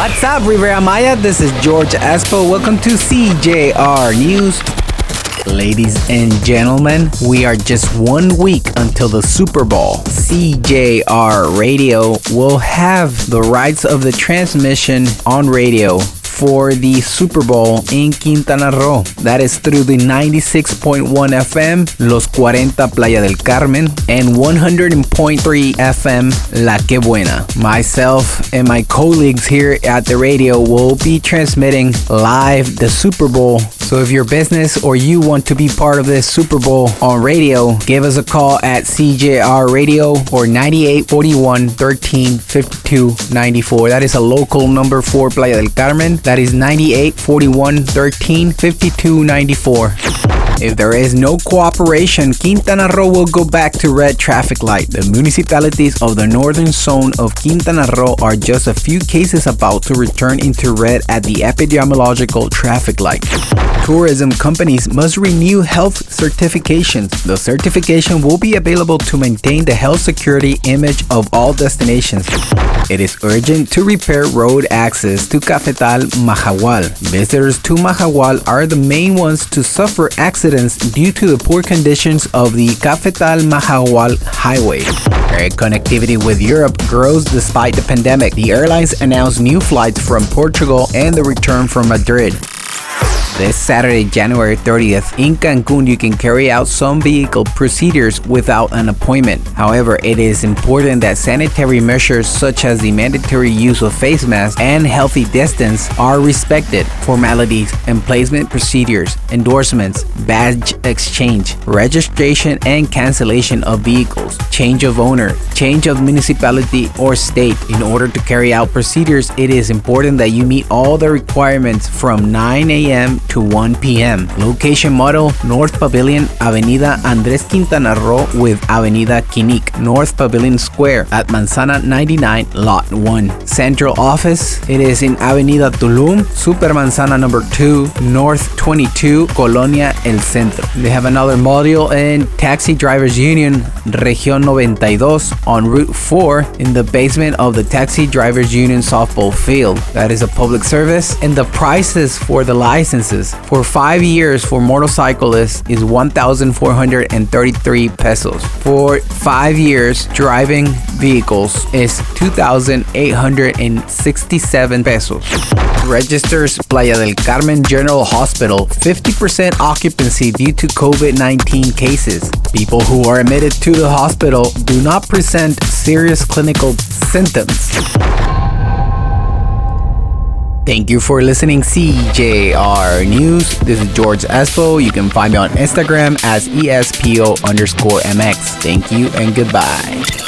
What's up, Riviera Maya? This is George Espo. Welcome to CJR News. Ladies and gentlemen, we are just one week until the Super Bowl. CJR Radio will have the rights of the transmission on radio for the Super Bowl in Quintana Roo. That is through the 96.1 FM, Los 40 Playa del Carmen, and 100.3 FM, La Que Buena. Myself and my colleagues here at the radio will be transmitting live the Super Bowl. So if your business or you want to be part of this Super Bowl on radio, give us a call at CJR Radio or 9841 13 52 94. That is a local number for Playa del Carmen. That is 98 41 13 52 94. If there is no cooperation, Quintana Roo will go back to red traffic light. The municipalities of the northern zone of Quintana Roo are just a few cases about to return into red at the epidemiological traffic light. Tourism companies must renew health certifications. The certification will be available to maintain the health security image of all destinations. It is urgent to repair road access to Cafetal Mahahual. Visitors to Mahahual are the main ones to suffer accidents due to the poor conditions of the Cafetal Mahahual highway. Air connectivity with Europe grows despite the pandemic. The airlines announced new flights from Portugal and the return from Madrid. This Saturday, January 30th, in Cancun, you can carry out some vehicle procedures without an appointment. However, it is important that sanitary measures such as the mandatory use of face masks and healthy distance are respected. Formalities, emplacement procedures, endorsements, badge exchange, registration and cancellation of vehicles, change of owner, change of municipality or state. In order to carry out procedures, it is important that you meet all the requirements from 9 a.m. to 1 p.m. Location model North Pavilion, Avenida Andrés Quintana Roo with Avenida Quinic, North Pavilion Square at Manzana 99, Lot 1. Central office, it is in Avenida Tulum, Super Manzana number 2, North 22, Colonia El Centro. They have another module in Taxi Drivers Union, Región 92 on Route 4 in the basement of the Taxi Drivers Union softball field. That is a public service, and the prices for the licenses for five years for motorcyclists is 1,433 pesos. For five years, driving vehicles is 2,867 pesos. Registers Playa del Carmen General Hospital 50% occupancy due to COVID 19 cases. People who are admitted to the hospital do not present serious clinical symptoms. Thank you for listening CJR News. This is George Espo. You can find me on Instagram as ESPO underscore MX. Thank you and goodbye.